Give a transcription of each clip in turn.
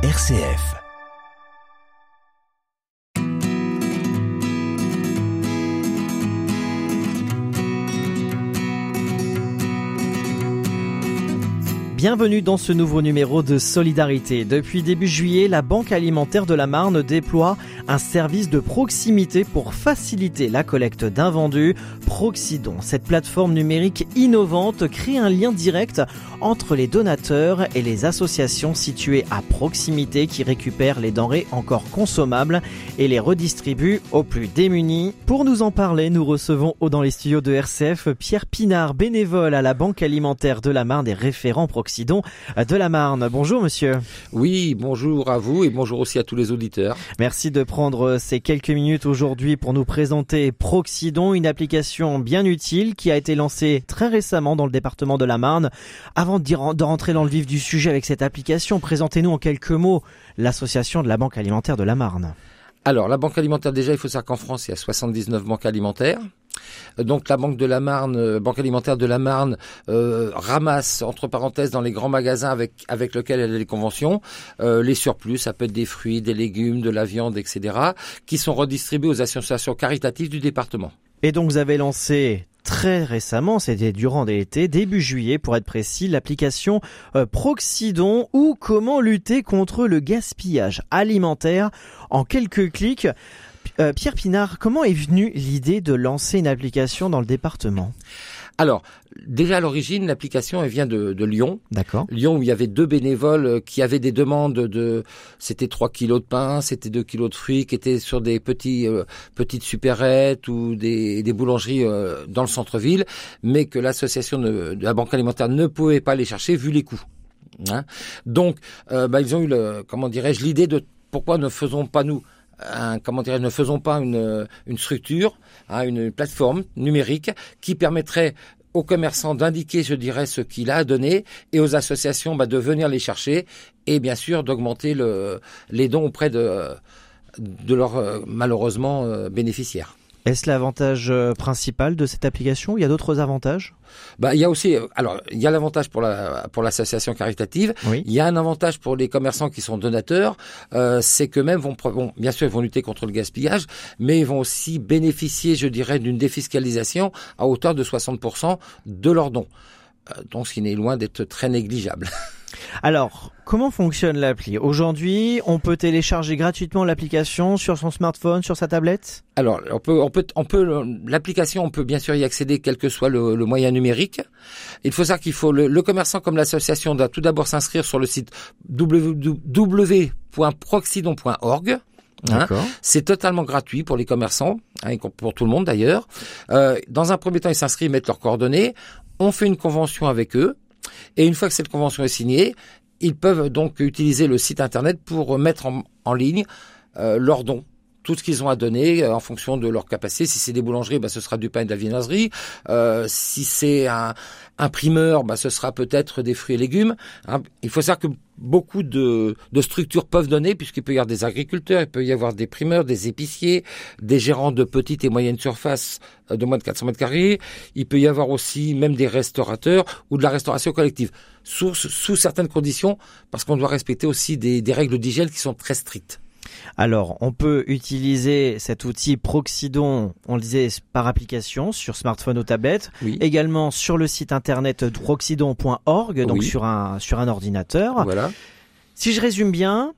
RCF. Bienvenue dans ce nouveau numéro de Solidarité. Depuis début juillet, la Banque alimentaire de la Marne déploie un service de proximité pour faciliter la collecte d'invendus. Proxidon, cette plateforme numérique innovante, crée un lien direct entre les donateurs et les associations situées à proximité qui récupèrent les denrées encore consommables et les redistribuent aux plus démunis. Pour nous en parler, nous recevons dans les studios de RCF Pierre Pinard, bénévole à la Banque alimentaire de la Marne et référent proximité de la Marne. Bonjour monsieur. Oui, bonjour à vous et bonjour aussi à tous les auditeurs. Merci de prendre ces quelques minutes aujourd'hui pour nous présenter Proxidon, une application bien utile qui a été lancée très récemment dans le département de la Marne. Avant de rentrer dans le vif du sujet avec cette application, présentez-nous en quelques mots l'association de la Banque alimentaire de la Marne. Alors, la Banque alimentaire, déjà, il faut savoir qu'en France, il y a 79 banques alimentaires. Donc la Banque de la Marne, euh, Banque alimentaire de la Marne, euh, ramasse entre parenthèses dans les grands magasins avec avec lesquels elle a des conventions euh, les surplus, ça peut être des fruits, des légumes, de la viande, etc., qui sont redistribués aux associations caritatives du département. Et donc vous avez lancé très récemment, c'était durant l'été, début juillet pour être précis, l'application Proxidon ou comment lutter contre le gaspillage alimentaire en quelques clics. Euh, Pierre Pinard, comment est venue l'idée de lancer une application dans le département? Alors, déjà à l'origine, l'application elle vient de, Lyon. D'accord. Lyon où il y avait deux bénévoles euh, qui avaient des demandes de, c'était 3 kilos de pain, c'était 2 kilos de fruits, qui étaient sur des petits euh, petites supérettes ou des, boulangeries dans le centre-ville, mais que l'association de, la banque alimentaire ne pouvait pas les chercher vu les coûts. Hein. Donc, bah, ils ont eu le, comment dirais-je, l'idée de pourquoi ne faisons pas nous comment dire, ne faisons pas une, une structure, hein, une plateforme numérique qui permettrait aux commerçants d'indiquer, je dirais, ce qu'il a à donner et aux associations bah, de venir les chercher et bien sûr d'augmenter le, les dons auprès de, de leurs euh, malheureusement euh, bénéficiaires. Est-ce l'avantage euh, principal de cette application? Il y a d'autres avantages? Bah, il y a aussi, euh, alors, il y a l'avantage pour la pour l'association caritative. Il y a un avantage pour les commerçants qui sont donateurs, euh, c'est que même vont, bon, bien sûr, ils vont lutter contre le gaspillage, mais ils vont aussi bénéficier, je dirais, d'une défiscalisation à hauteur de 60% de leurs dons. donc, ce qui n'est loin d'être très négligeable. Alors, comment fonctionne l'appli? Aujourd'hui, on peut télécharger gratuitement l'application sur son smartphone, sur sa tablette? Alors, on peut, on peut, on peut, l'application, on peut bien sûr y accéder quel que soit le, moyen numérique. Il faut savoir qu'il faut le, commerçant comme l'association doit tout d'abord s'inscrire sur le site www.proxydon.org. Hein. c'est totalement gratuit pour les commerçants, hein, pour tout le monde d'ailleurs. Euh, dans un premier temps, ils s'inscrivent, mettent leurs coordonnées. On fait une convention avec eux et une fois que cette convention est signée, ils peuvent donc utiliser le site internet pour mettre en, ligne euh, leurs dons tout ce qu'ils ont à donner euh, en fonction de leur capacité. Si c'est des boulangeries, bah, ce sera du pain et de la viennoiserie. Euh, si c'est un, primeur, bah, ce sera peut-être des fruits et légumes. Hein, il faut savoir que beaucoup de, structures peuvent donner, puisqu'il peut y avoir des agriculteurs, il peut y avoir des primeurs, des épiciers, des gérants de petites et moyennes surfaces euh, de moins de 400 mètres carrés. Il peut y avoir aussi même des restaurateurs ou de la restauration collective, sous, sous certaines conditions, parce qu'on doit respecter aussi des, des règles d'hygiène qui sont très strictes. Alors, on peut utiliser cet outil Proxidon, on le disait, par application sur smartphone ou tablette, également sur le site internet proxidon.org, donc sur un sur un ordinateur. Voilà. Si je résume bien,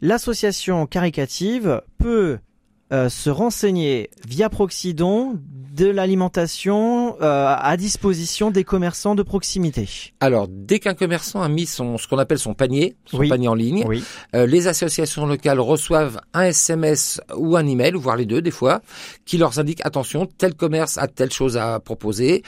l'association caricative peut euh, se renseigner via Proxidon de l'alimentation euh, à disposition des commerçants de proximité. Alors, dès qu'un commerçant a mis son ce qu'on appelle son panier, son panier en ligne, euh, les associations locales reçoivent un SMS ou un email, voire les deux des fois, qui leur indique attention, tel commerce a telle chose à proposer,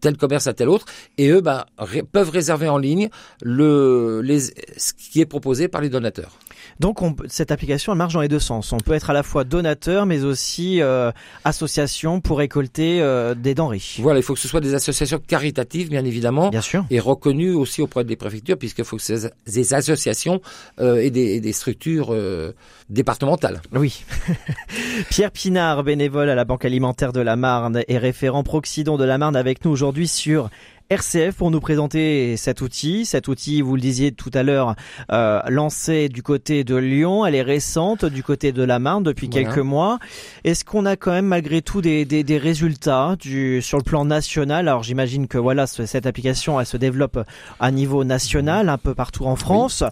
tel commerce à tel autre, et eux bah, peuvent réserver en ligne le, les, ce qui est proposé par les donateurs. Donc cette application elle marche dans les deux sens. On peut être à la fois donateur mais aussi euh, association pour récolter euh, des denrées. Voilà, il faut que ce soit des associations caritatives bien évidemment. Bien sûr. Et reconnues aussi auprès des préfectures puisqu'il faut que ces des associations euh, et, des, des, structures euh, départementales. Oui. Pierre Pinard, bénévole à la Banque alimentaire de la Marne et référent Proxidon de la Marne avec nous aujourd'hui sur RCF pour nous présenter cet outil. Cet outil, vous le disiez tout à l'heure, euh, lancé du côté de Lyon. Elle est récente du côté de la Marne depuis quelques mois. Est-ce qu'on a quand même malgré tout des, des, des résultats du, sur le plan national? Alors j'imagine que voilà cette application elle se développe à niveau national un peu partout en France.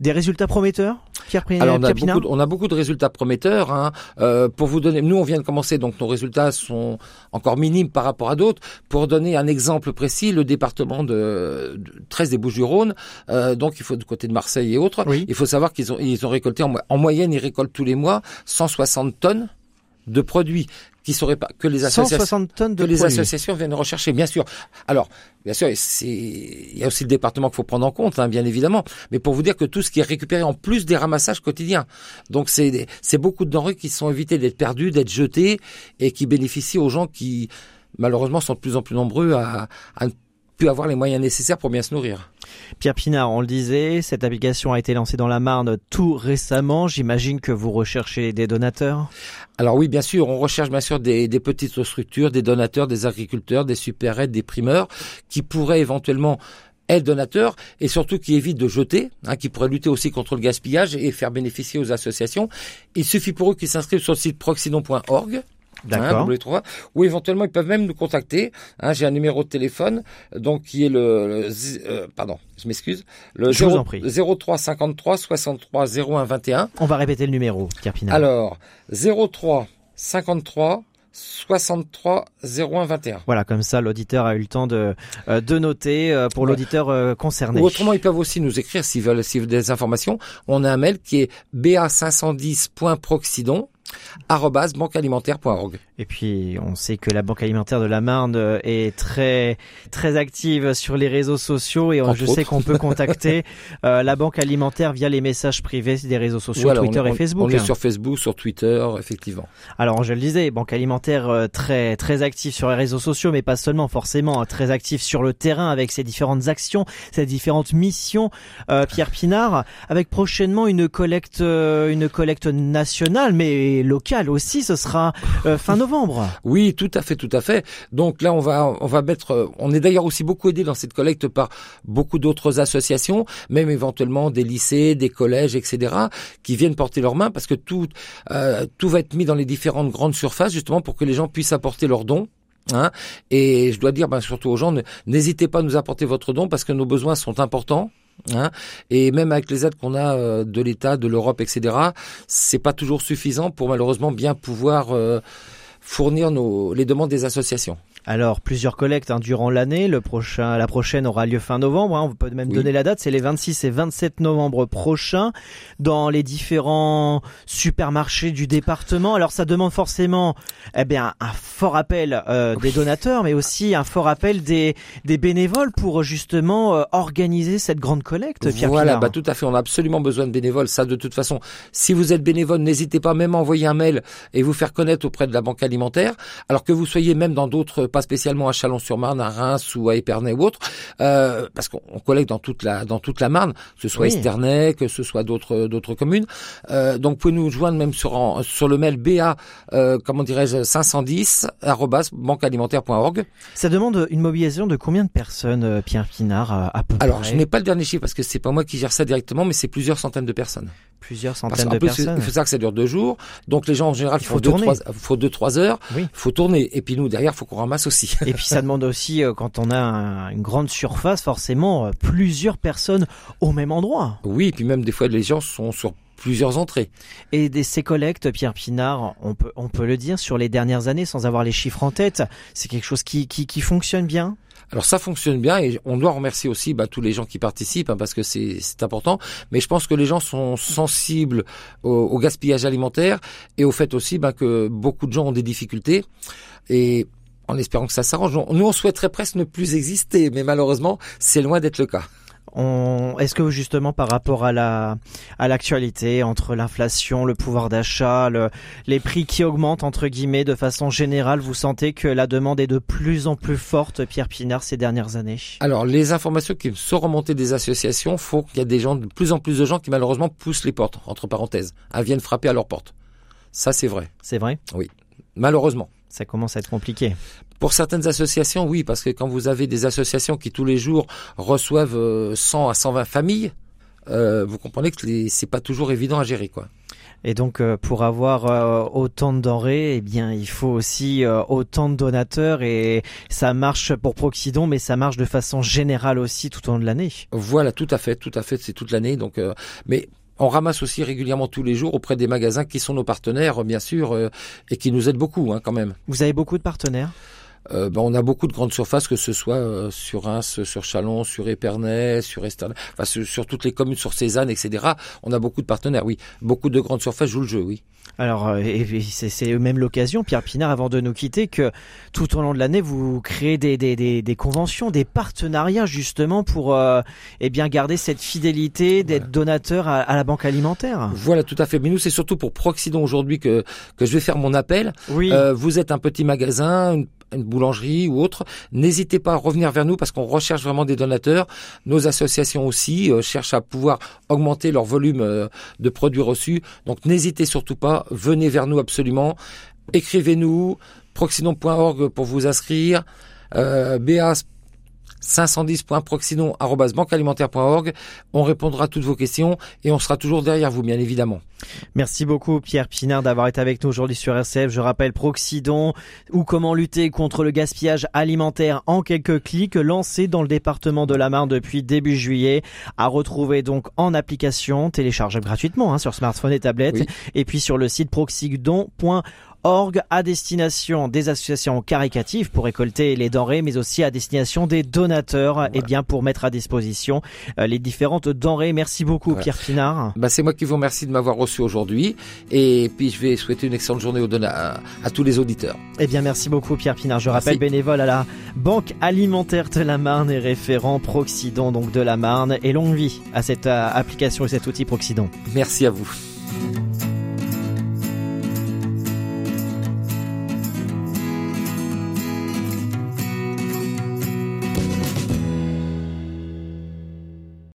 Des résultats prometteurs Pierre Alors on a, beaucoup de, on a beaucoup de résultats prometteurs. Hein. Euh, pour vous donner, nous on vient de commencer, donc nos résultats sont encore minimes par rapport à d'autres. Pour donner un exemple précis, le département de, 13 des Bouches-du-Rhône, euh, donc il faut du côté de Marseille et autres, il faut savoir qu'ils ont, ils ont récolté en, en moyenne, ils récoltent tous les mois 160 tonnes de produits qui seraient pas que les associations tonnes de que les associations viennent rechercher bien sûr. Alors bien sûr c'est il y a aussi le département qu'il faut prendre en compte hein, bien évidemment, mais pour vous dire que tout ce qui est récupéré en plus des ramassages quotidiens. Donc c'est c'est beaucoup de denrées qui sont évitées d'être perdues, d'être jetées et qui bénéficient aux gens qui malheureusement sont de plus en plus nombreux à, à ne plus avoir les moyens nécessaires pour bien se nourrir. Pierre Pinard, on le disait, cette application a été lancée dans la Marne tout récemment. J'imagine que vous recherchez des donateurs Alors oui, bien sûr, on recherche bien sûr des, petites structures, des donateurs, des agriculteurs, des super-aides, des primeurs, qui pourraient éventuellement être donateurs et surtout qui évitent de jeter, hein, qui pourraient lutter aussi contre le gaspillage et faire bénéficier aux associations. Il suffit pour eux qu'ils s'inscrivent sur le site proxidon.org D'accord. Hein, ou éventuellement ils peuvent même nous contacter. Hein, J'ai un numéro de téléphone, donc qui est le, euh, pardon, je m'excuse, le 0, 03 53 63 01 21. On va répéter le numéro, Pierre Alors 03 53 63 01 21. Voilà, comme ça l'auditeur a eu le temps de euh, de noter euh, pour l'auditeur concerné. Ou autrement, ils peuvent aussi nous écrire s'ils veulent, s'ils veulent des informations. On a un mail qui est ba510.proxidon banquealimentaire.org. Et puis, on sait que la Banque alimentaire de la Marne euh, est très très active sur les réseaux sociaux et je sais qu'on peut contacter euh, la Banque alimentaire via les messages privés des réseaux sociaux, Twitter et Facebook. On est sur Facebook, sur Twitter, effectivement. Alors, je le disais, Banque alimentaire euh, très très active sur les réseaux sociaux, mais pas seulement, forcément, hein, très active sur le terrain avec ses différentes actions, ses différentes missions. Pierre Pinard, avec prochainement une collecte une collecte nationale, mais locale aussi, ce sera fin novembre. Oui, tout à fait, tout à fait. Donc là, on va, on va mettre, on est d'ailleurs aussi beaucoup aidé dans cette collecte par beaucoup d'autres associations, même éventuellement des lycées, des collèges, etc., qui viennent porter leurs mains parce que tout, euh, tout va être mis dans les différentes grandes surfaces justement pour que les gens puissent apporter leurs dons. Hein et je dois dire ben, surtout aux gens, n'hésitez pas à nous apporter votre don parce que nos besoins sont importants. Hein et même avec les aides qu'on a euh, de l'État, de l'Europe, etc., c'est pas toujours suffisant pour malheureusement bien pouvoir euh, fournir nos, les demandes des associations. Alors, plusieurs collectes hein, durant l'année. Le prochain, la prochaine aura lieu fin novembre. Hein. On peut même donner la date. C'est les 26 et 27 novembre prochains dans les différents supermarchés du département. Alors, ça demande forcément, eh bien, un fort appel euh, des donateurs, mais aussi un fort appel des, des bénévoles pour justement euh, organiser cette grande collecte. Pierre voilà, bah tout à fait. On a absolument besoin de bénévoles. Ça, de toute façon, si vous êtes bénévole, n'hésitez pas même à envoyer un mail et vous faire connaître auprès de la banque alimentaire. Alors que vous soyez même dans d'autres pas spécialement à Chalon-sur-Marne, à Reims ou à Épernay ou autre, euh, parce qu'on collecte dans toute la dans toute la Marne, que ce soit Esternay, que ce soit d'autres d'autres communes. Euh, donc, vous pouvez nous joindre même sur sur le mail ba euh, comment dirais-je 510 banquealimentaire.org. Ça demande une mobilisation de combien de personnes, Pierre Pinard, à peu Alors, je n'ai pas le dernier chiffre parce que c'est pas moi qui gère ça directement, mais c'est plusieurs centaines de personnes. Plusieurs centaines de personnes. Il faut savoir que ça dure deux jours, donc les gens en général il faut deux trois, faut deux trois heures, oui. faut tourner, et puis nous derrière faut qu'on ramasse aussi. Et puis ça demande aussi, euh, quand on a une grande surface, forcément euh, plusieurs personnes au même endroit. Oui, et puis même des fois les gens sont sur plusieurs entrées. Et des, ces collectes, Pierre Pinard, on peut, on peut le dire, sur les dernières années, sans avoir les chiffres en tête, c'est quelque chose qui, qui, qui fonctionne bien? Alors ça fonctionne bien et on doit remercier aussi bah, tous les gens qui participent hein, parce que c'est important. Mais je pense que les gens sont sensibles au, gaspillage alimentaire et au fait aussi bah, que beaucoup de gens ont des difficultés. Et en espérant que ça s'arrange. Nous, on souhaiterait presque ne plus exister, mais malheureusement, c'est loin d'être le cas. Est-ce que justement par rapport à la à l'actualité entre l'inflation, le pouvoir d'achat, le, les prix qui augmentent entre guillemets de façon générale, vous sentez que la demande est de plus en plus forte, Pierre Pinard, ces dernières années? Alors les informations qui sont remontées des associations font qu'il y a des gens, de plus en plus de gens qui malheureusement poussent les portes entre parenthèses, viennent frapper à leurs portes. Ça c'est vrai. C'est vrai? Oui, malheureusement. Ça commence à être compliqué. Pour certaines associations, oui, parce que quand vous avez des associations qui tous les jours reçoivent 100 à 120 familles, vous comprenez que c'est pas toujours évident à gérer, quoi. Et donc, euh, pour avoir euh, autant de denrées, eh bien, il faut aussi euh, autant de donateurs et ça marche pour Proxidon, mais ça marche de façon générale aussi tout au long de l'année. Voilà, tout à fait, tout à fait, c'est toute l'année. Donc, mais on ramasse aussi régulièrement tous les jours auprès des magasins qui sont nos partenaires, bien sûr, et qui nous aident beaucoup, hein, quand même. Vous avez beaucoup de partenaires? Euh, ben, on a beaucoup de grandes surfaces, que ce soit euh, sur Reims, sur Chalon, sur Épernay, sur Esternay, enfin sur, toutes les communes, sur Cézanne, etc. On a beaucoup de partenaires, oui. Beaucoup de grandes surfaces jouent le jeu, oui. Alors, euh, c'est même l'occasion, Pierre Pinard, avant de nous quitter, que tout au long de l'année, vous créez des, des, des, des, conventions, des partenariats, justement, pour eh bien garder cette fidélité d'être donateur à, la banque alimentaire. Voilà, tout à fait. Mais nous, c'est surtout pour Proxidon aujourd'hui que, que je vais faire mon appel. Oui. vous êtes un petit magasin, une boulangerie ou autre, n'hésitez pas à revenir vers nous parce qu'on recherche vraiment des donateurs. Nos associations aussi euh, cherchent à pouvoir augmenter leur volume euh, de produits reçus. Donc n'hésitez surtout pas, venez vers nous absolument. Écrivez-nous proxinon.org pour vous inscrire. Euh, 510.proxinon.banquealimentaire.org. On répondra à toutes vos questions et on sera toujours derrière vous, bien évidemment. Merci beaucoup, Pierre Pinard, d'avoir été avec nous aujourd'hui sur RCF. Je rappelle Proxidon ou comment lutter contre le gaspillage alimentaire en quelques clics, lancé dans le département de la Marne depuis début juillet, à retrouver donc en application, téléchargeable gratuitement hein, sur smartphone et tablette, et puis sur le site proxidon.org org à destination des associations caricatives pour récolter les denrées, mais aussi à destination des donateurs, et eh bien pour mettre à disposition euh, les différentes denrées. Merci beaucoup, Pierre Pinard. Bah, c'est moi qui vous remercie de m'avoir reçu aujourd'hui, et puis je vais souhaiter une excellente journée aux à, à, tous les auditeurs. Eh bien, merci beaucoup, Pierre Pinard. Je rappelle bénévole à la Banque alimentaire de la Marne et référent Proxidon donc de la Marne, et longue vie à cette euh, application et cet outil Proxidon. Merci à vous.